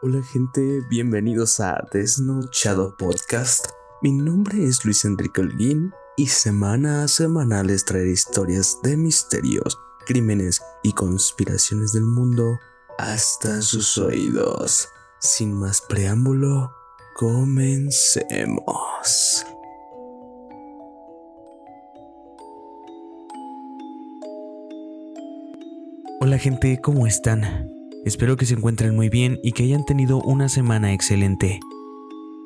Hola gente, bienvenidos a Desnochado Podcast. Mi nombre es Luis Enrique Holguín y semana a semana les traeré historias de misterios, crímenes y conspiraciones del mundo hasta sus oídos. Sin más preámbulo, comencemos. Hola gente, ¿cómo están? Espero que se encuentren muy bien y que hayan tenido una semana excelente.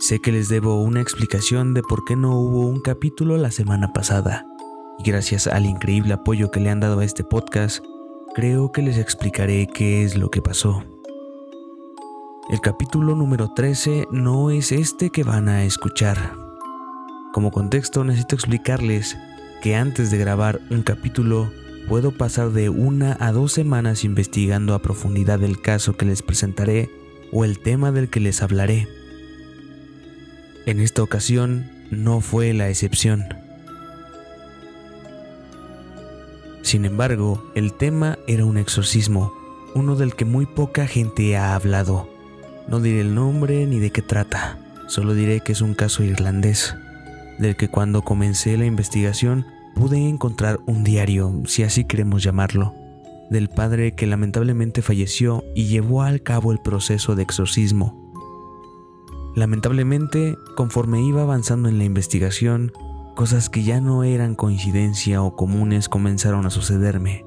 Sé que les debo una explicación de por qué no hubo un capítulo la semana pasada, y gracias al increíble apoyo que le han dado a este podcast, creo que les explicaré qué es lo que pasó. El capítulo número 13 no es este que van a escuchar. Como contexto necesito explicarles que antes de grabar un capítulo puedo pasar de una a dos semanas investigando a profundidad el caso que les presentaré o el tema del que les hablaré. En esta ocasión no fue la excepción. Sin embargo, el tema era un exorcismo, uno del que muy poca gente ha hablado. No diré el nombre ni de qué trata, solo diré que es un caso irlandés, del que cuando comencé la investigación pude encontrar un diario, si así queremos llamarlo, del padre que lamentablemente falleció y llevó al cabo el proceso de exorcismo. Lamentablemente, conforme iba avanzando en la investigación, cosas que ya no eran coincidencia o comunes comenzaron a sucederme.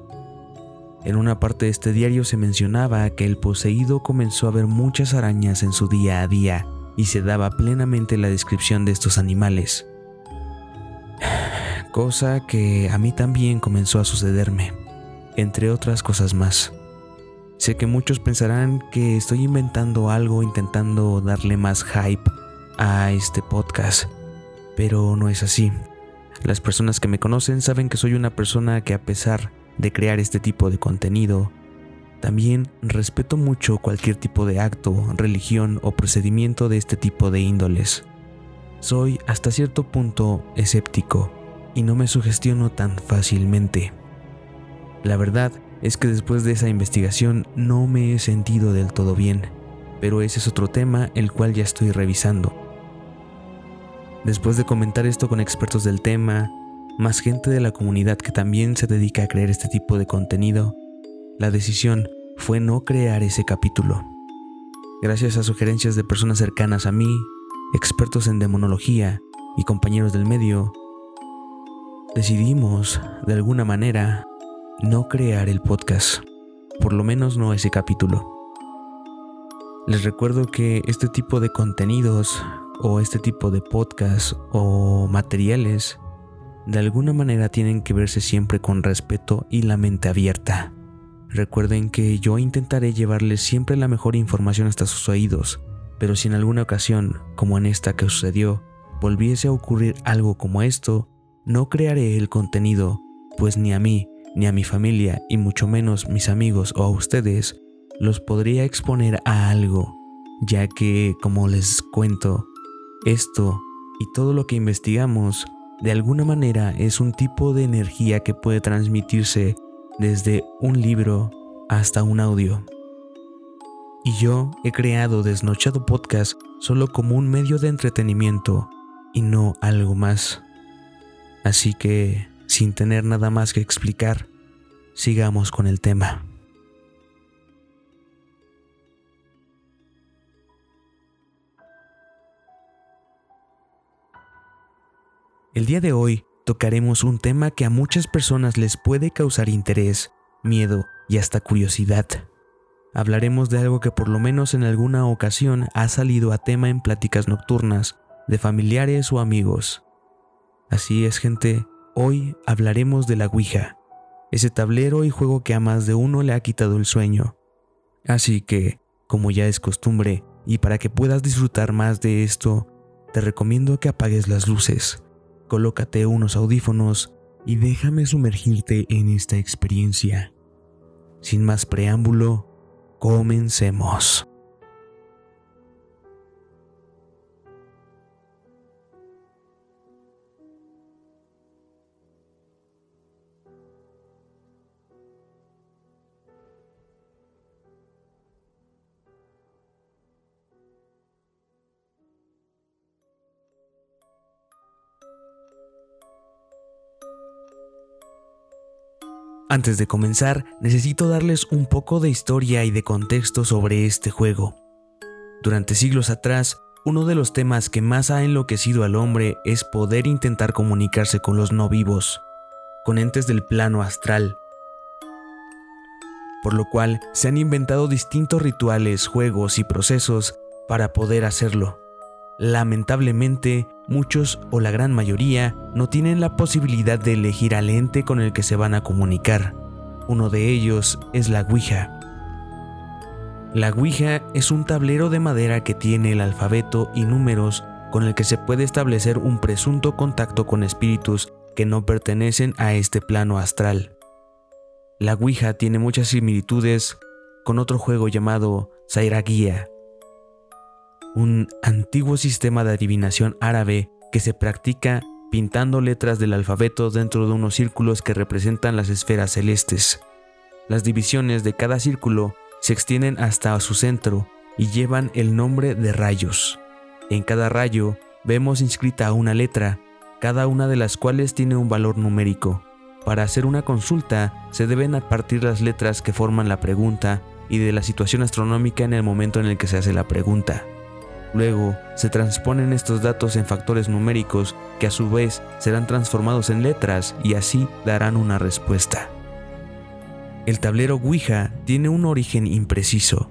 En una parte de este diario se mencionaba que el poseído comenzó a ver muchas arañas en su día a día y se daba plenamente la descripción de estos animales cosa que a mí también comenzó a sucederme, entre otras cosas más. Sé que muchos pensarán que estoy inventando algo intentando darle más hype a este podcast, pero no es así. Las personas que me conocen saben que soy una persona que a pesar de crear este tipo de contenido, también respeto mucho cualquier tipo de acto, religión o procedimiento de este tipo de índoles. Soy hasta cierto punto escéptico y no me sugestiono tan fácilmente. La verdad es que después de esa investigación no me he sentido del todo bien, pero ese es otro tema el cual ya estoy revisando. Después de comentar esto con expertos del tema, más gente de la comunidad que también se dedica a crear este tipo de contenido, la decisión fue no crear ese capítulo. Gracias a sugerencias de personas cercanas a mí, expertos en demonología y compañeros del medio, decidimos, de alguna manera, no crear el podcast, por lo menos no ese capítulo. Les recuerdo que este tipo de contenidos o este tipo de podcast o materiales de alguna manera tienen que verse siempre con respeto y la mente abierta. Recuerden que yo intentaré llevarles siempre la mejor información hasta sus oídos, pero si en alguna ocasión, como en esta que sucedió, volviese a ocurrir algo como esto, no crearé el contenido, pues ni a mí, ni a mi familia, y mucho menos mis amigos o a ustedes, los podría exponer a algo, ya que, como les cuento, esto y todo lo que investigamos de alguna manera es un tipo de energía que puede transmitirse desde un libro hasta un audio. Y yo he creado Desnochado Podcast solo como un medio de entretenimiento y no algo más. Así que, sin tener nada más que explicar, sigamos con el tema. El día de hoy tocaremos un tema que a muchas personas les puede causar interés, miedo y hasta curiosidad. Hablaremos de algo que por lo menos en alguna ocasión ha salido a tema en pláticas nocturnas de familiares o amigos. Así es, gente, hoy hablaremos de la Ouija, ese tablero y juego que a más de uno le ha quitado el sueño. Así que, como ya es costumbre, y para que puedas disfrutar más de esto, te recomiendo que apagues las luces, colócate unos audífonos y déjame sumergirte en esta experiencia. Sin más preámbulo, comencemos. Antes de comenzar, necesito darles un poco de historia y de contexto sobre este juego. Durante siglos atrás, uno de los temas que más ha enloquecido al hombre es poder intentar comunicarse con los no vivos, con entes del plano astral. Por lo cual se han inventado distintos rituales, juegos y procesos para poder hacerlo. Lamentablemente, muchos o la gran mayoría no tienen la posibilidad de elegir al ente con el que se van a comunicar. Uno de ellos es la Ouija. La Ouija es un tablero de madera que tiene el alfabeto y números con el que se puede establecer un presunto contacto con espíritus que no pertenecen a este plano astral. La Ouija tiene muchas similitudes con otro juego llamado Zairaguía, un antiguo sistema de adivinación árabe que se practica pintando letras del alfabeto dentro de unos círculos que representan las esferas celestes. Las divisiones de cada círculo se extienden hasta su centro y llevan el nombre de rayos. En cada rayo vemos inscrita una letra, cada una de las cuales tiene un valor numérico. Para hacer una consulta se deben partir las letras que forman la pregunta y de la situación astronómica en el momento en el que se hace la pregunta. Luego, se transponen estos datos en factores numéricos que a su vez serán transformados en letras y así darán una respuesta. El tablero Ouija tiene un origen impreciso.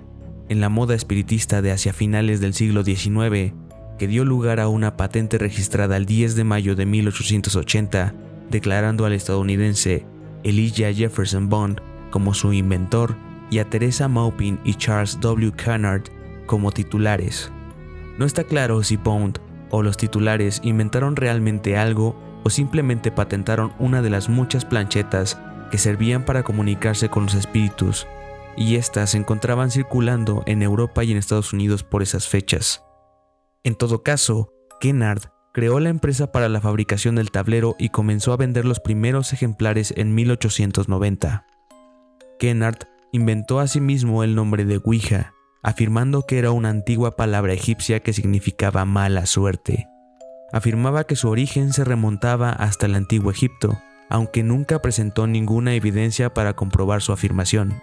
En la moda espiritista de hacia finales del siglo XIX, que dio lugar a una patente registrada el 10 de mayo de 1880, declarando al estadounidense Elijah Jefferson Bond como su inventor y a Teresa Maupin y Charles W. Cunard como titulares. No está claro si Bond o los titulares inventaron realmente algo o simplemente patentaron una de las muchas planchetas que servían para comunicarse con los espíritus, y éstas se encontraban circulando en Europa y en Estados Unidos por esas fechas. En todo caso, Kennard creó la empresa para la fabricación del tablero y comenzó a vender los primeros ejemplares en 1890. Kennard inventó asimismo el nombre de Ouija, afirmando que era una antigua palabra egipcia que significaba mala suerte. Afirmaba que su origen se remontaba hasta el antiguo Egipto, aunque nunca presentó ninguna evidencia para comprobar su afirmación.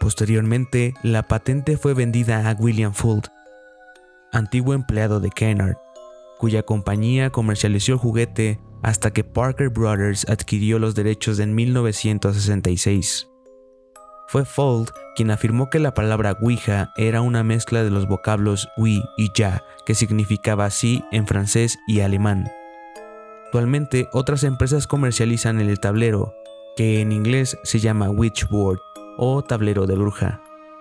Posteriormente, la patente fue vendida a William Fuld, antiguo empleado de Kennard, cuya compañía comercializó el juguete hasta que Parker Brothers adquirió los derechos en 1966. Fue Fold quien afirmó que la palabra Ouija era una mezcla de los vocablos oui y ya, que significaba sí en francés y alemán. Actualmente otras empresas comercializan el tablero, que en inglés se llama Witchboard o tablero de bruja,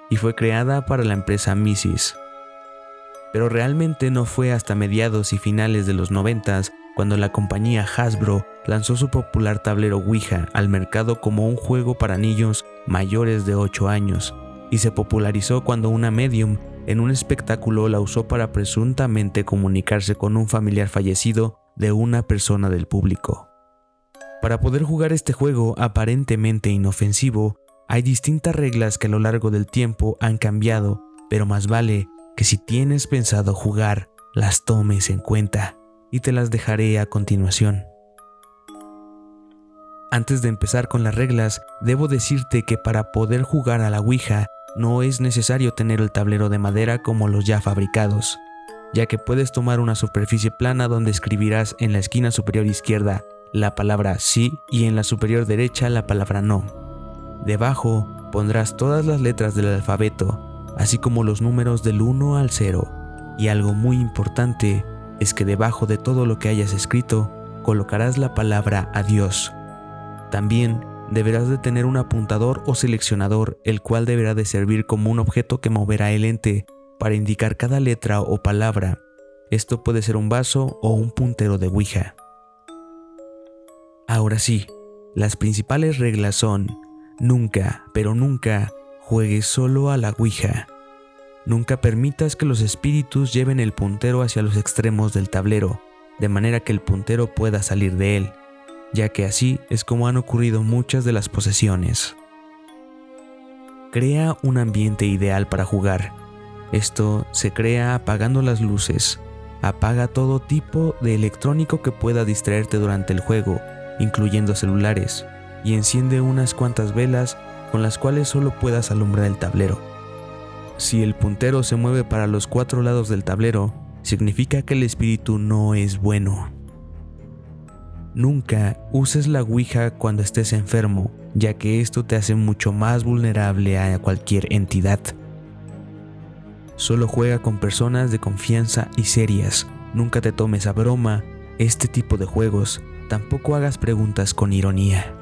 y fue creada para la empresa Mises. Pero realmente no fue hasta mediados y finales de los 90 cuando la compañía Hasbro lanzó su popular tablero Ouija al mercado como un juego para niños mayores de 8 años, y se popularizó cuando una medium en un espectáculo la usó para presuntamente comunicarse con un familiar fallecido de una persona del público. Para poder jugar este juego aparentemente inofensivo, hay distintas reglas que a lo largo del tiempo han cambiado, pero más vale que si tienes pensado jugar, las tomes en cuenta y te las dejaré a continuación. Antes de empezar con las reglas, debo decirte que para poder jugar a la Ouija no es necesario tener el tablero de madera como los ya fabricados, ya que puedes tomar una superficie plana donde escribirás en la esquina superior izquierda la palabra sí y en la superior derecha la palabra no. Debajo pondrás todas las letras del alfabeto, así como los números del 1 al 0, y algo muy importante es que debajo de todo lo que hayas escrito colocarás la palabra adiós también deberás de tener un apuntador o seleccionador, el cual deberá de servir como un objeto que moverá el ente para indicar cada letra o palabra. Esto puede ser un vaso o un puntero de Ouija. Ahora sí, las principales reglas son, nunca, pero nunca, juegues solo a la Ouija. Nunca permitas que los espíritus lleven el puntero hacia los extremos del tablero, de manera que el puntero pueda salir de él ya que así es como han ocurrido muchas de las posesiones. Crea un ambiente ideal para jugar. Esto se crea apagando las luces. Apaga todo tipo de electrónico que pueda distraerte durante el juego, incluyendo celulares, y enciende unas cuantas velas con las cuales solo puedas alumbrar el tablero. Si el puntero se mueve para los cuatro lados del tablero, significa que el espíritu no es bueno. Nunca uses la Ouija cuando estés enfermo, ya que esto te hace mucho más vulnerable a cualquier entidad. Solo juega con personas de confianza y serias. Nunca te tomes a broma este tipo de juegos. Tampoco hagas preguntas con ironía.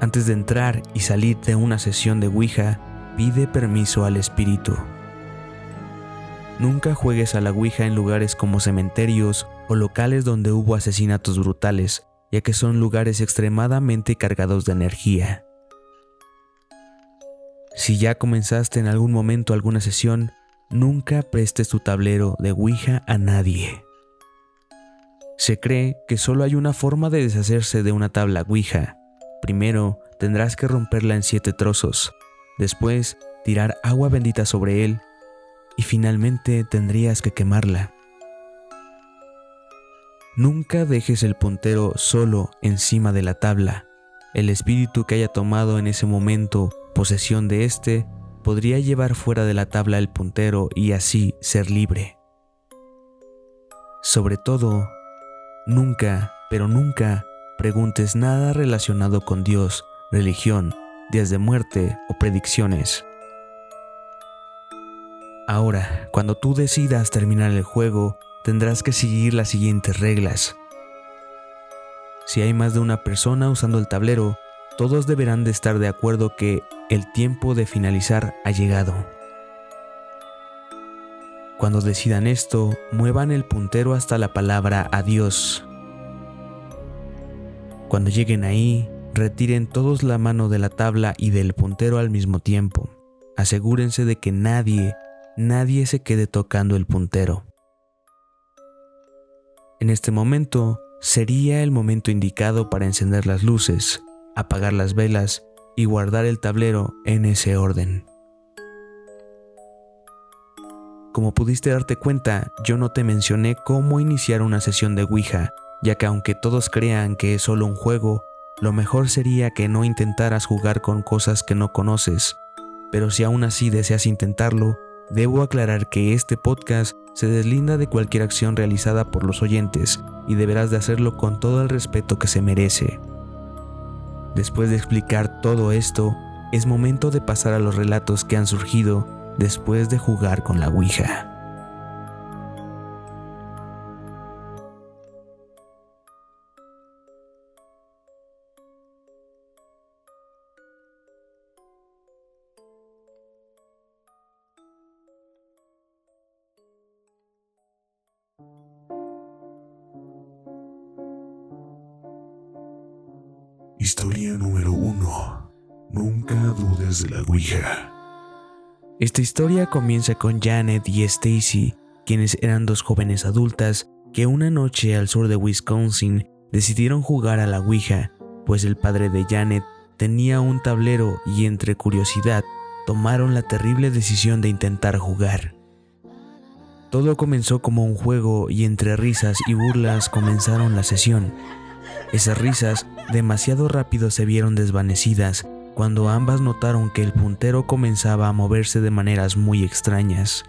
Antes de entrar y salir de una sesión de Ouija, pide permiso al espíritu. Nunca juegues a la Ouija en lugares como cementerios o locales donde hubo asesinatos brutales, ya que son lugares extremadamente cargados de energía. Si ya comenzaste en algún momento alguna sesión, nunca prestes tu tablero de Ouija a nadie. Se cree que solo hay una forma de deshacerse de una tabla Ouija. Primero, tendrás que romperla en siete trozos, después tirar agua bendita sobre él y finalmente tendrías que quemarla. Nunca dejes el puntero solo encima de la tabla. El espíritu que haya tomado en ese momento posesión de éste podría llevar fuera de la tabla el puntero y así ser libre. Sobre todo, nunca, pero nunca, preguntes nada relacionado con Dios, religión, días de muerte o predicciones. Ahora, cuando tú decidas terminar el juego, tendrás que seguir las siguientes reglas. Si hay más de una persona usando el tablero, todos deberán de estar de acuerdo que el tiempo de finalizar ha llegado. Cuando decidan esto, muevan el puntero hasta la palabra adiós. Cuando lleguen ahí, retiren todos la mano de la tabla y del puntero al mismo tiempo. Asegúrense de que nadie nadie se quede tocando el puntero. En este momento sería el momento indicado para encender las luces, apagar las velas y guardar el tablero en ese orden. Como pudiste darte cuenta, yo no te mencioné cómo iniciar una sesión de Ouija, ya que aunque todos crean que es solo un juego, lo mejor sería que no intentaras jugar con cosas que no conoces, pero si aún así deseas intentarlo, Debo aclarar que este podcast se deslinda de cualquier acción realizada por los oyentes y deberás de hacerlo con todo el respeto que se merece. Después de explicar todo esto, es momento de pasar a los relatos que han surgido después de jugar con la Ouija. Historia número 1. Nunca dudes de la Ouija. Esta historia comienza con Janet y Stacy, quienes eran dos jóvenes adultas que una noche al sur de Wisconsin decidieron jugar a la Ouija, pues el padre de Janet tenía un tablero y entre curiosidad tomaron la terrible decisión de intentar jugar. Todo comenzó como un juego y entre risas y burlas comenzaron la sesión. Esas risas demasiado rápido se vieron desvanecidas cuando ambas notaron que el puntero comenzaba a moverse de maneras muy extrañas.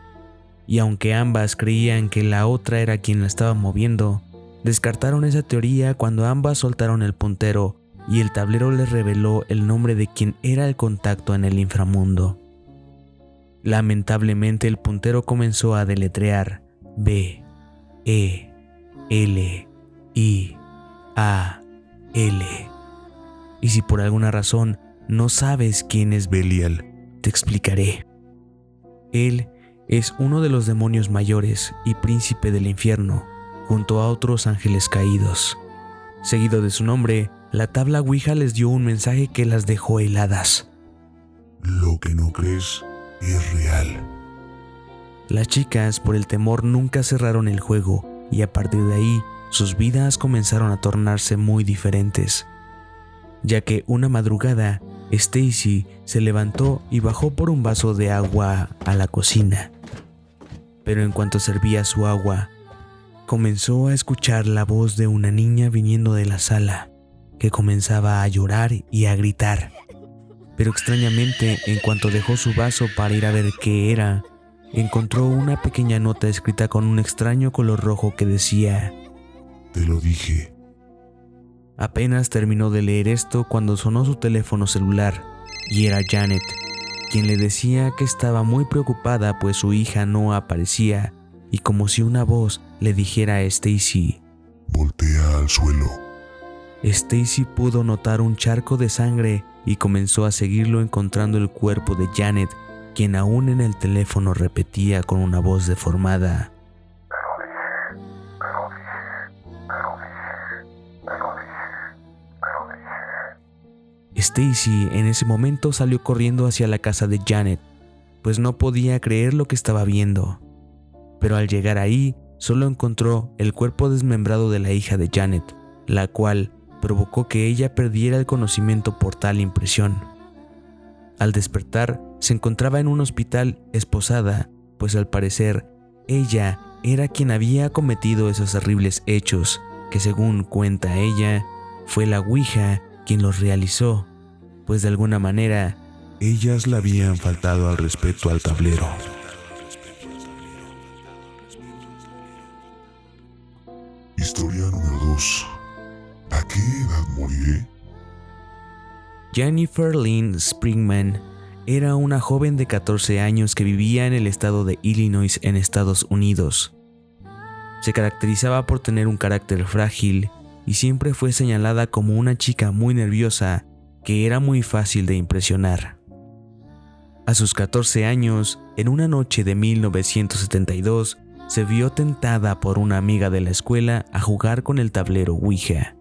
Y aunque ambas creían que la otra era quien la estaba moviendo, descartaron esa teoría cuando ambas soltaron el puntero y el tablero les reveló el nombre de quien era el contacto en el inframundo. Lamentablemente el puntero comenzó a deletrear B, E, L, I, A, L. Y si por alguna razón no sabes quién es Belial, te explicaré. Él es uno de los demonios mayores y príncipe del infierno, junto a otros ángeles caídos. Seguido de su nombre, la tabla Ouija les dio un mensaje que las dejó heladas. Lo que no crees es real. Las chicas, por el temor, nunca cerraron el juego y a partir de ahí sus vidas comenzaron a tornarse muy diferentes, ya que una madrugada Stacy se levantó y bajó por un vaso de agua a la cocina. Pero en cuanto servía su agua, comenzó a escuchar la voz de una niña viniendo de la sala. que comenzaba a llorar y a gritar. Pero extrañamente, en cuanto dejó su vaso para ir a ver qué era, encontró una pequeña nota escrita con un extraño color rojo que decía, Te lo dije. Apenas terminó de leer esto cuando sonó su teléfono celular y era Janet, quien le decía que estaba muy preocupada pues su hija no aparecía y como si una voz le dijera a Stacy, Voltea al suelo. Stacy pudo notar un charco de sangre y comenzó a seguirlo encontrando el cuerpo de Janet, quien aún en el teléfono repetía con una voz deformada. Stacy en ese momento salió corriendo hacia la casa de Janet, pues no podía creer lo que estaba viendo. Pero al llegar ahí, solo encontró el cuerpo desmembrado de la hija de Janet, la cual provocó que ella perdiera el conocimiento por tal impresión. Al despertar, se encontraba en un hospital esposada, pues al parecer ella era quien había cometido esos horribles hechos, que según cuenta ella, fue la Ouija quien los realizó, pues de alguna manera Ellas le habían faltado al respeto al tablero. Historia número 2. ¿A qué edad moriré? Jennifer Lynn Springman era una joven de 14 años que vivía en el estado de Illinois en Estados Unidos. Se caracterizaba por tener un carácter frágil y siempre fue señalada como una chica muy nerviosa que era muy fácil de impresionar. A sus 14 años, en una noche de 1972, se vio tentada por una amiga de la escuela a jugar con el tablero Ouija.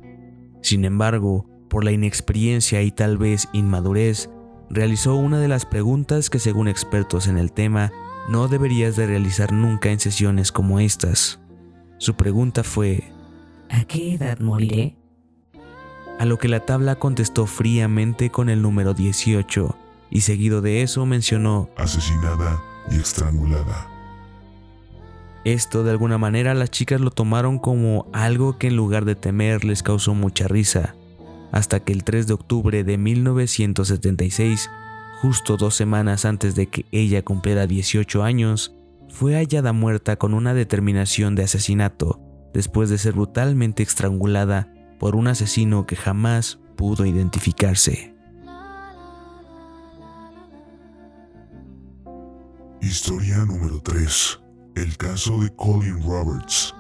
Sin embargo, por la inexperiencia y tal vez inmadurez, realizó una de las preguntas que según expertos en el tema no deberías de realizar nunca en sesiones como estas. Su pregunta fue, ¿A qué edad moriré? A lo que la tabla contestó fríamente con el número 18 y seguido de eso mencionó Asesinada y estrangulada. Esto de alguna manera las chicas lo tomaron como algo que en lugar de temer les causó mucha risa, hasta que el 3 de octubre de 1976, justo dos semanas antes de que ella cumpliera 18 años, fue hallada muerta con una determinación de asesinato, después de ser brutalmente estrangulada por un asesino que jamás pudo identificarse. Historia número 3. El caso de Colin Roberts.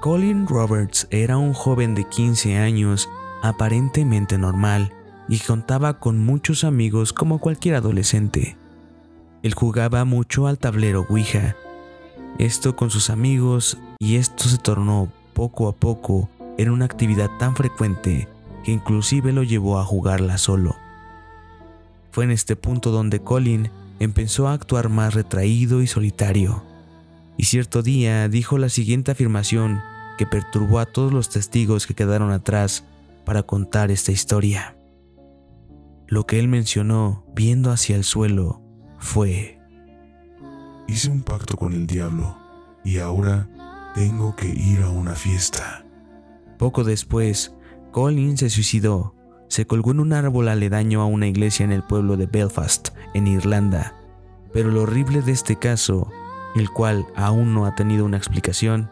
Colin Roberts era un joven de 15 años, aparentemente normal, y contaba con muchos amigos como cualquier adolescente. Él jugaba mucho al tablero Ouija, esto con sus amigos, y esto se tornó poco a poco en una actividad tan frecuente que inclusive lo llevó a jugarla solo. Fue en este punto donde Colin empezó a actuar más retraído y solitario. Y cierto día dijo la siguiente afirmación que perturbó a todos los testigos que quedaron atrás para contar esta historia. Lo que él mencionó, viendo hacia el suelo, fue, Hice un pacto con el diablo y ahora tengo que ir a una fiesta. Poco después, Colin se suicidó. Se colgó en un árbol aledaño a una iglesia en el pueblo de Belfast, en Irlanda. Pero lo horrible de este caso, el cual aún no ha tenido una explicación,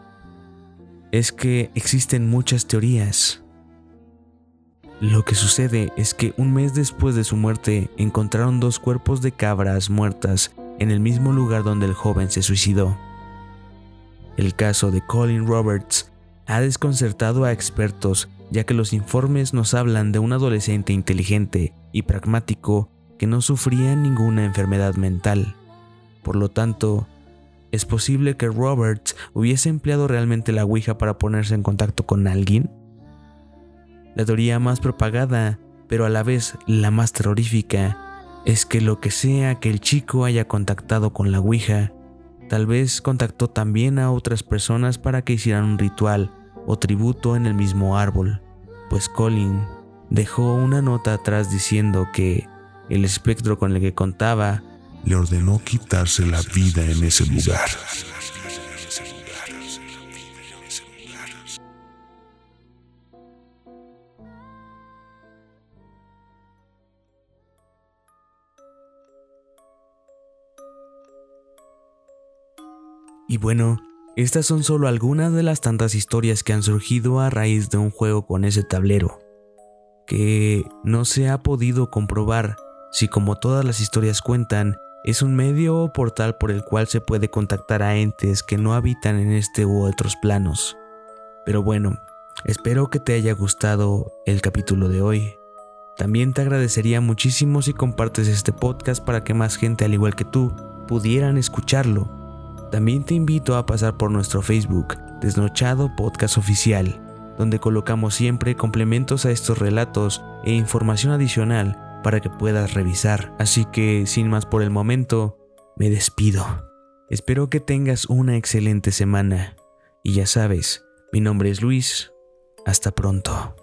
es que existen muchas teorías. Lo que sucede es que un mes después de su muerte encontraron dos cuerpos de cabras muertas en el mismo lugar donde el joven se suicidó. El caso de Colin Roberts ha desconcertado a expertos ya que los informes nos hablan de un adolescente inteligente y pragmático que no sufría ninguna enfermedad mental. Por lo tanto, ¿es posible que Roberts hubiese empleado realmente la Ouija para ponerse en contacto con alguien? La teoría más propagada, pero a la vez la más terrorífica, es que lo que sea que el chico haya contactado con la Ouija, tal vez contactó también a otras personas para que hicieran un ritual o tributo en el mismo árbol, pues Colin dejó una nota atrás diciendo que el espectro con el que contaba Le ordenó quitarse la vida en ese lugar. Y bueno, estas son solo algunas de las tantas historias que han surgido a raíz de un juego con ese tablero, que no se ha podido comprobar si como todas las historias cuentan, es un medio o portal por el cual se puede contactar a entes que no habitan en este u otros planos. Pero bueno, espero que te haya gustado el capítulo de hoy. También te agradecería muchísimo si compartes este podcast para que más gente al igual que tú pudieran escucharlo también te invito a pasar por nuestro Facebook, Desnochado Podcast Oficial, donde colocamos siempre complementos a estos relatos e información adicional para que puedas revisar. Así que, sin más por el momento, me despido. Espero que tengas una excelente semana. Y ya sabes, mi nombre es Luis. Hasta pronto.